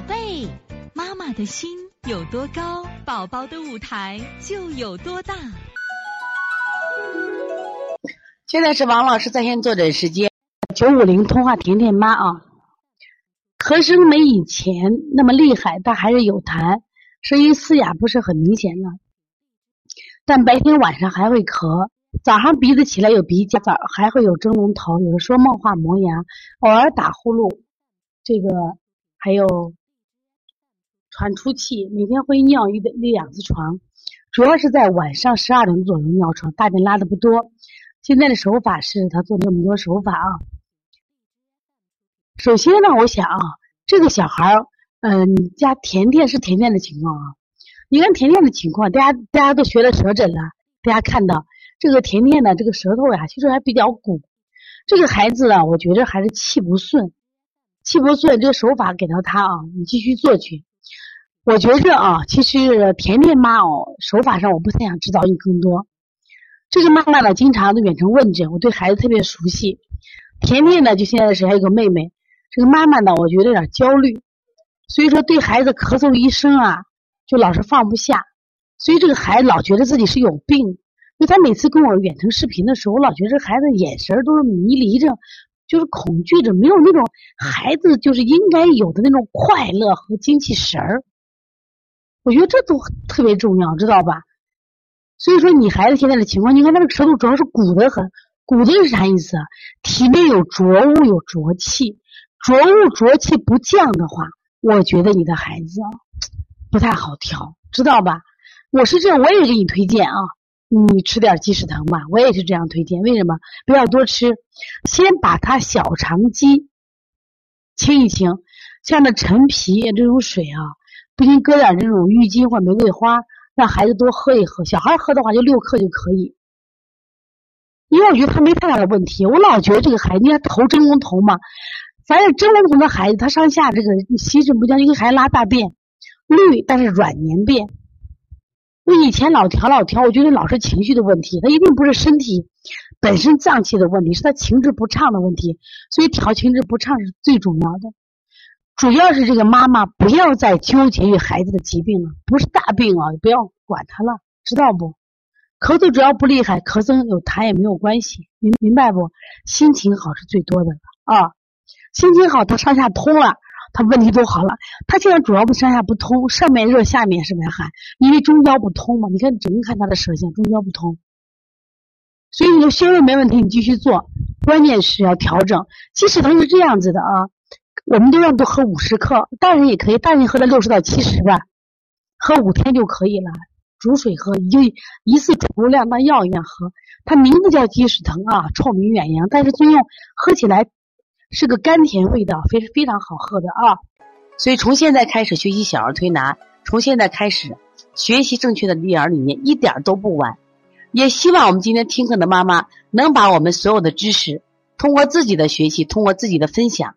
宝贝，妈妈的心有多高，宝宝的舞台就有多大。现在是王老师在线坐诊时间，九五零通话甜甜妈啊，咳声没以前那么厉害，但还是有痰，声音嘶哑不是很明显了，但白天晚上还会咳，早上鼻子起来有鼻夹，早还会有蒸笼头，有的说梦话磨牙，偶尔打呼噜，这个还有。喘出气，每天会尿一一两次床，主要是在晚上十二点左右尿床，大便拉的不多。现在的手法是他做这么多手法啊。首先呢，我想啊，这个小孩儿，嗯，家甜甜是甜甜的情况啊。你看甜甜的情况，大家大家都学了舌诊了，大家看到这个甜甜的这个舌头呀，其实还比较鼓。这个孩子呢，我觉得还是气不顺，气不顺，这个手法给到他啊，你继续做去。我觉着啊，其实甜甜妈哦，手法上我不太想指导你更多。这个妈妈呢，经常的远程问诊，我对孩子特别熟悉。甜甜呢，就现在是还有个妹妹。这个妈妈呢，我觉得有点焦虑，所以说对孩子咳嗽一声啊，就老是放不下。所以这个孩子老觉得自己是有病，因为他每次跟我远程视频的时候，我老觉得孩子眼神都是迷离着，就是恐惧着，没有那种孩子就是应该有的那种快乐和精气神儿。我觉得这都特别重要，知道吧？所以说，你孩子现在的情况，你看他的舌头主要是鼓的很，鼓的是啥意思啊？体内有浊物，有浊气，浊物浊气不降的话，我觉得你的孩子不太好调，知道吧？我是这样，我也给你推荐啊，你吃点鸡屎藤吧，我也是这样推荐。为什么？不要多吃，先把他小肠肌清一清，像那陈皮这种水啊。不行，搁点这种郁金或玫瑰花，让孩子多喝一喝。小孩喝的话，就六克就可以。因为我觉得他没太大的问题。我老觉得这个孩子，你看头蒸笼头嘛，反正蒸笼头的孩子，他上下这个吸收不佳，一个孩子拉大便绿，但是软黏便。我以前老调老调，我觉得老是情绪的问题，他一定不是身体本身脏器的问题，是他情志不畅的问题。所以调情志不畅是最重要的。主要是这个妈妈不要再纠结于孩子的疾病了，不是大病啊，不要管他了，知道不？咳嗽只要不厉害，咳嗽有痰也没有关系，明明白不？心情好是最多的啊，心情好，他上下通了，他问题都好了。他现在主要不上下不通，上面热，下面是不是寒？因为中焦不通嘛。你看，整个看他的舌象，中焦不通，所以你的穴位没问题，你继续做，关键是要调整。其实它是这样子的啊。我们都让都喝五十克，大人也可以，大人喝到六十到七十吧，喝五天就可以了。煮水喝，就一次足量当药一样喝。它名字叫鸡屎藤啊，臭名远扬，但是作用喝起来是个甘甜味道，非非常好喝的啊。所以从现在开始学习小儿推拿，从现在开始学习正确的育儿理念，一点都不晚。也希望我们今天听课的妈妈能把我们所有的知识，通过自己的学习，通过自己的分享。